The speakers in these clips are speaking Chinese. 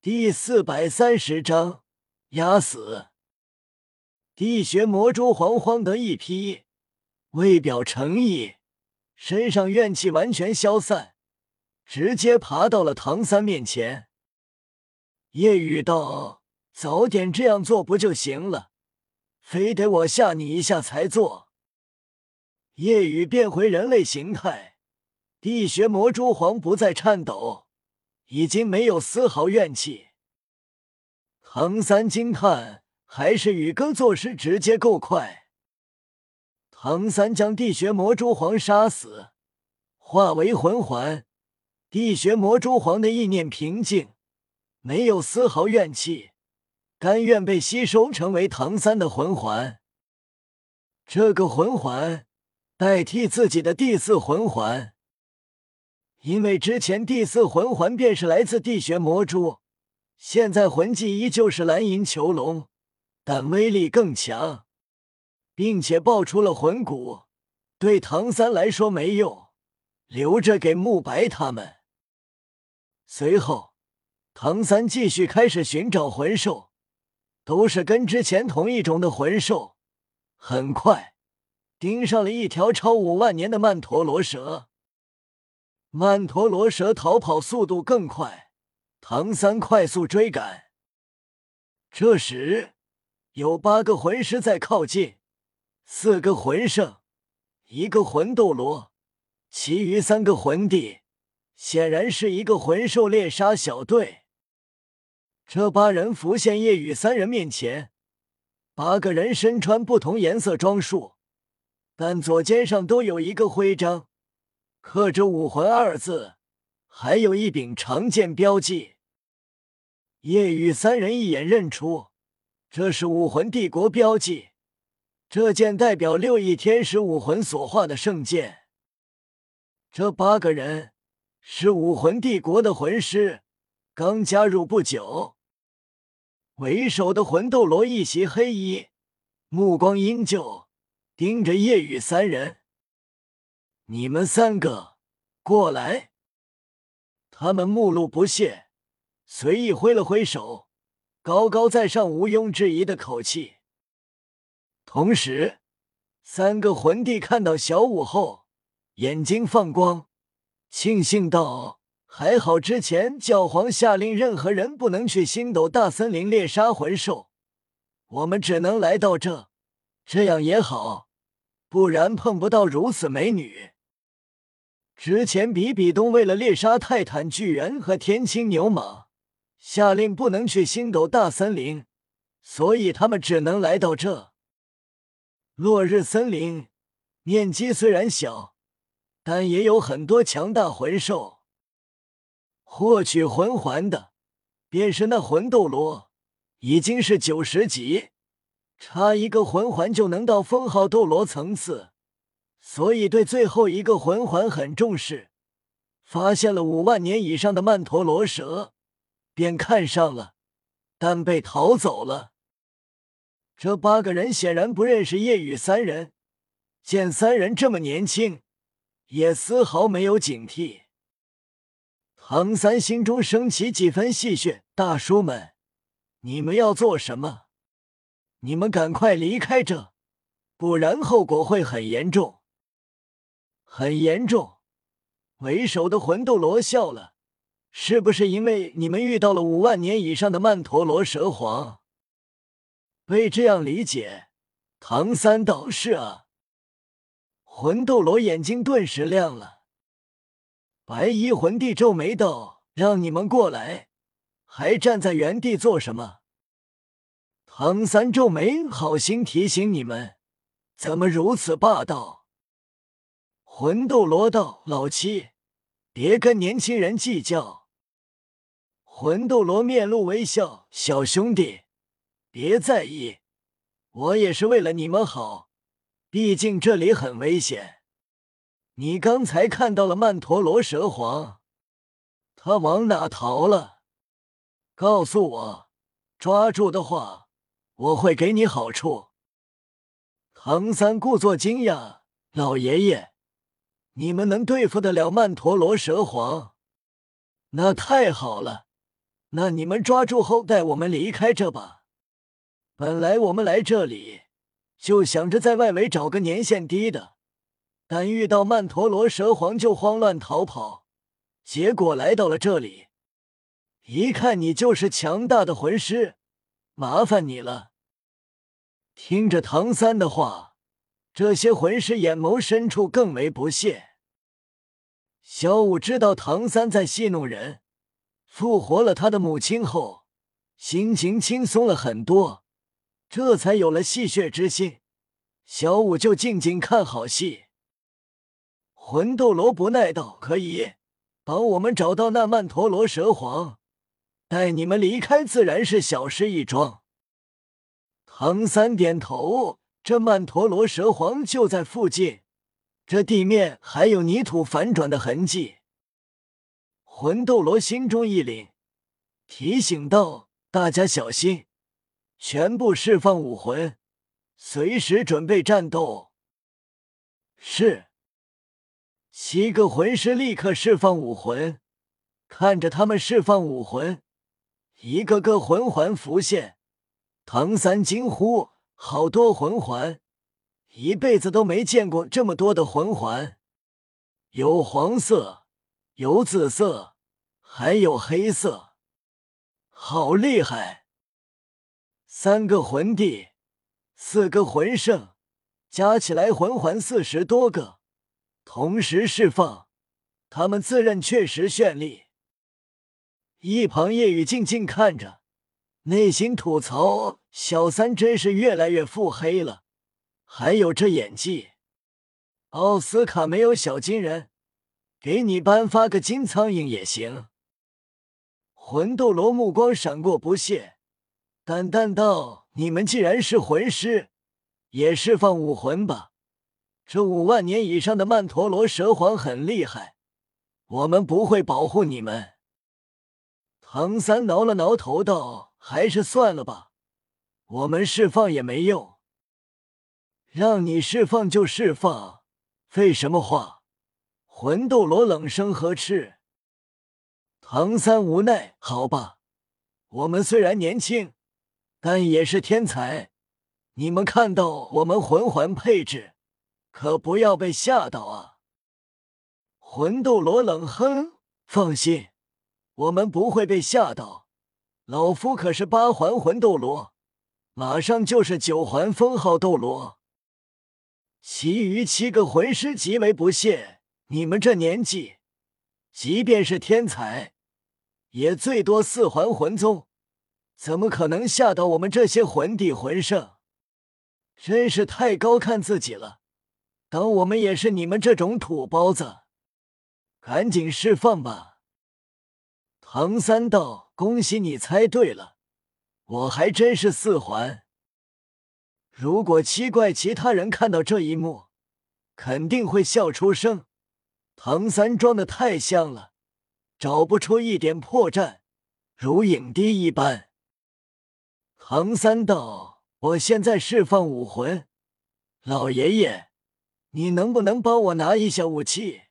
第四百三十章压死。地穴魔蛛惶惶的一批，为表诚意，身上怨气完全消散，直接爬到了唐三面前。夜雨道：“早点这样做不就行了？非得我吓你一下才做？”夜雨变回人类形态，地穴魔蛛皇不再颤抖。已经没有丝毫怨气。唐三惊叹：“还是宇哥做事直接够快。”唐三将地穴魔蛛皇杀死，化为魂环。地穴魔蛛皇的意念平静，没有丝毫怨气，甘愿被吸收成为唐三的魂环。这个魂环代替自己的第四魂环。因为之前第四魂环便是来自地穴魔蛛，现在魂技依旧是蓝银囚龙，但威力更强，并且爆出了魂骨，对唐三来说没用，留着给慕白他们。随后，唐三继续开始寻找魂兽，都是跟之前同一种的魂兽，很快盯上了一条超五万年的曼陀罗蛇。曼陀罗蛇逃跑速度更快，唐三快速追赶。这时，有八个魂师在靠近，四个魂圣，一个魂斗罗，其余三个魂帝，显然是一个魂兽猎杀小队。这八人浮现夜雨三人面前，八个人身穿不同颜色装束，但左肩上都有一个徽章。刻着“武魂”二字，还有一柄长剑标记。夜雨三人一眼认出，这是武魂帝国标记。这剑代表六翼天使武魂所化的圣剑。这八个人是武魂帝国的魂师，刚加入不久。为首的魂斗罗一袭黑衣，目光阴旧，盯着夜雨三人。你们三个过来！他们目露不屑，随意挥了挥手，高高在上、毋庸置疑的口气。同时，三个魂帝看到小五后，眼睛放光，庆幸道：“还好之前教皇下令任何人不能去星斗大森林猎杀魂兽，我们只能来到这，这样也好，不然碰不到如此美女。”之前比比东为了猎杀泰坦巨人和天青牛蟒，下令不能去星斗大森林，所以他们只能来到这落日森林。面积虽然小，但也有很多强大魂兽。获取魂环的便是那魂斗罗，已经是九十级，差一个魂环就能到封号斗罗层次。所以对最后一个魂环很重视，发现了五万年以上的曼陀罗蛇，便看上了，但被逃走了。这八个人显然不认识夜雨三人，见三人这么年轻，也丝毫没有警惕。唐三心中升起几分戏谑：“大叔们，你们要做什么？你们赶快离开这，不然后果会很严重。”很严重，为首的魂斗罗笑了，是不是因为你们遇到了五万年以上的曼陀罗蛇皇？被这样理解，唐三道是啊。魂斗罗眼睛顿时亮了，白衣魂帝皱眉道：“让你们过来，还站在原地做什么？”唐三皱眉，好心提醒你们，怎么如此霸道？魂斗罗道：“老七，别跟年轻人计较。”魂斗罗面露微笑：“小兄弟，别在意，我也是为了你们好。毕竟这里很危险。你刚才看到了曼陀罗蛇皇，他往哪逃了？告诉我，抓住的话，我会给你好处。”唐三故作惊讶：“老爷爷。”你们能对付得了曼陀罗蛇皇？那太好了，那你们抓住后带我们离开这吧。本来我们来这里就想着在外围找个年限低的，但遇到曼陀罗蛇皇就慌乱逃跑，结果来到了这里，一看你就是强大的魂师，麻烦你了。听着唐三的话，这些魂师眼眸深处更为不屑。小五知道唐三在戏弄人，复活了他的母亲后，心情轻松了很多。这才有了戏谑之心，小五就静静看好戏。魂斗罗不耐道：“可以帮我们找到那曼陀罗蛇皇，带你们离开自然是小事一桩。”唐三点头，这曼陀罗蛇皇就在附近，这地面还有泥土反转的痕迹。魂斗罗心中一凛，提醒道：“大家小心。”全部释放武魂，随时准备战斗。是。七个魂师立刻释放武魂，看着他们释放武魂，一个个魂环浮现。唐三惊呼：“好多魂环！一辈子都没见过这么多的魂环，有黄色，有紫色，还有黑色，好厉害！”三个魂帝，四个魂圣，加起来魂环四十多个，同时释放，他们自认确实绚丽。一旁夜雨静静看着，内心吐槽：小三真是越来越腹黑了。还有这演技，奥斯卡没有小金人，给你颁发个金苍蝇也行。魂斗罗目光闪过不屑。淡淡道：“你们既然是魂师，也释放武魂吧。这五万年以上的曼陀罗蛇皇很厉害，我们不会保护你们。”唐三挠了挠头道：“还是算了吧，我们释放也没用。让你释放就释放，废什么话？”魂斗罗冷声呵斥。唐三无奈：“好吧，我们虽然年轻。”但也是天才，你们看到我们魂环配置，可不要被吓到啊！魂斗罗冷哼：“放心，我们不会被吓到。老夫可是八环魂斗罗，马上就是九环封号斗罗。”其余七个魂师极为不屑：“你们这年纪，即便是天才，也最多四环魂宗。”怎么可能吓到我们这些魂帝魂圣？真是太高看自己了！当我们也是你们这种土包子？赶紧释放吧！唐三道，恭喜你猜对了，我还真是四环。如果七怪其他人看到这一幕，肯定会笑出声。唐三装的太像了，找不出一点破绽，如影帝一般。唐三道：“我现在释放武魂，老爷爷，你能不能帮我拿一下武器？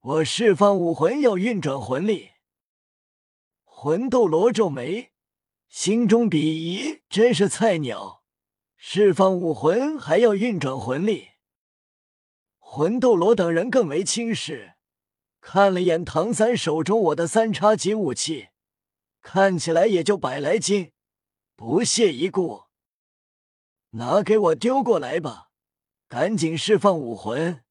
我释放武魂要运转魂力。”魂斗罗皱眉，心中鄙夷：“真是菜鸟，释放武魂还要运转魂力。”魂斗罗等人更为轻视，看了眼唐三手中我的三叉戟武器，看起来也就百来斤。不屑一顾，拿给我丢过来吧！赶紧释放武魂。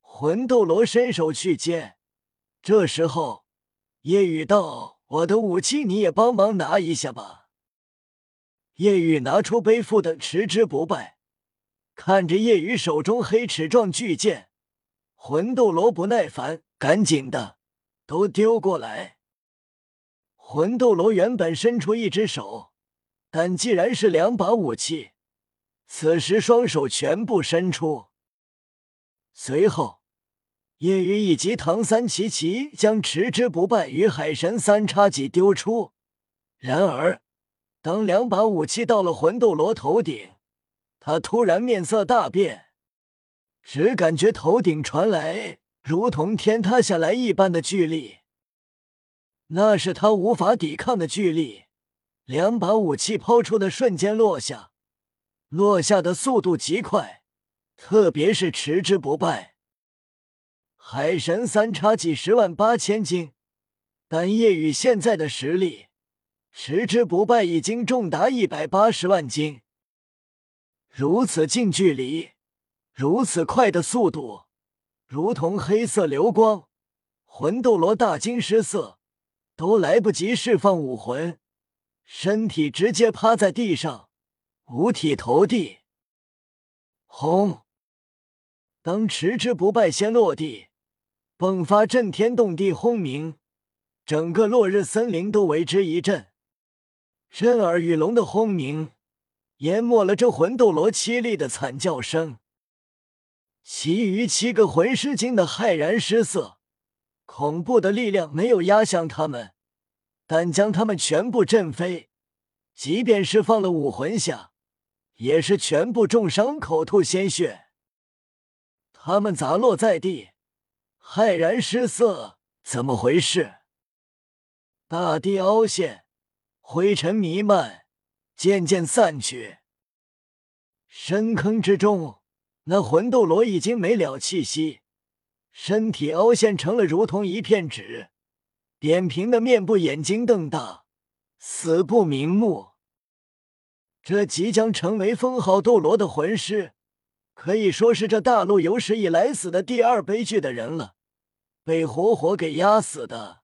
魂斗罗伸手去接，这时候夜雨道：“我的武器你也帮忙拿一下吧。”夜雨拿出背负的持之不败，看着夜雨手中黑齿状巨剑，魂斗罗不耐烦：“赶紧的，都丢过来！”魂斗罗原本伸出一只手，但既然是两把武器，此时双手全部伸出。随后，夜雨以及唐三齐齐将持之不败与海神三叉戟丢出。然而，当两把武器到了魂斗罗头顶，他突然面色大变，只感觉头顶传来如同天塌下来一般的巨力。那是他无法抵抗的巨力。两把武器抛出的瞬间落下，落下的速度极快，特别是持之不败。海神三叉几十万八千斤，但夜雨现在的实力，持之不败已经重达一百八十万斤。如此近距离，如此快的速度，如同黑色流光，魂斗罗大惊失色，都来不及释放武魂。身体直接趴在地上，五体投地。轰！当持之不败先落地，迸发震天动地轰鸣，整个落日森林都为之一震。震耳欲聋的轰鸣，淹没了这魂斗罗凄厉的惨叫声。其余七个魂师惊得骇然失色，恐怖的力量没有压向他们。但将他们全部震飞，即便是放了武魂下，也是全部重伤，口吐鲜血。他们砸落在地，骇然失色，怎么回事？大地凹陷，灰尘弥漫，渐渐散去。深坑之中，那魂斗罗已经没了气息，身体凹陷成了如同一片纸。扁平的面部，眼睛瞪大，死不瞑目。这即将成为封号斗罗的魂师，可以说是这大陆有史以来死的第二悲剧的人了，被活活给压死的。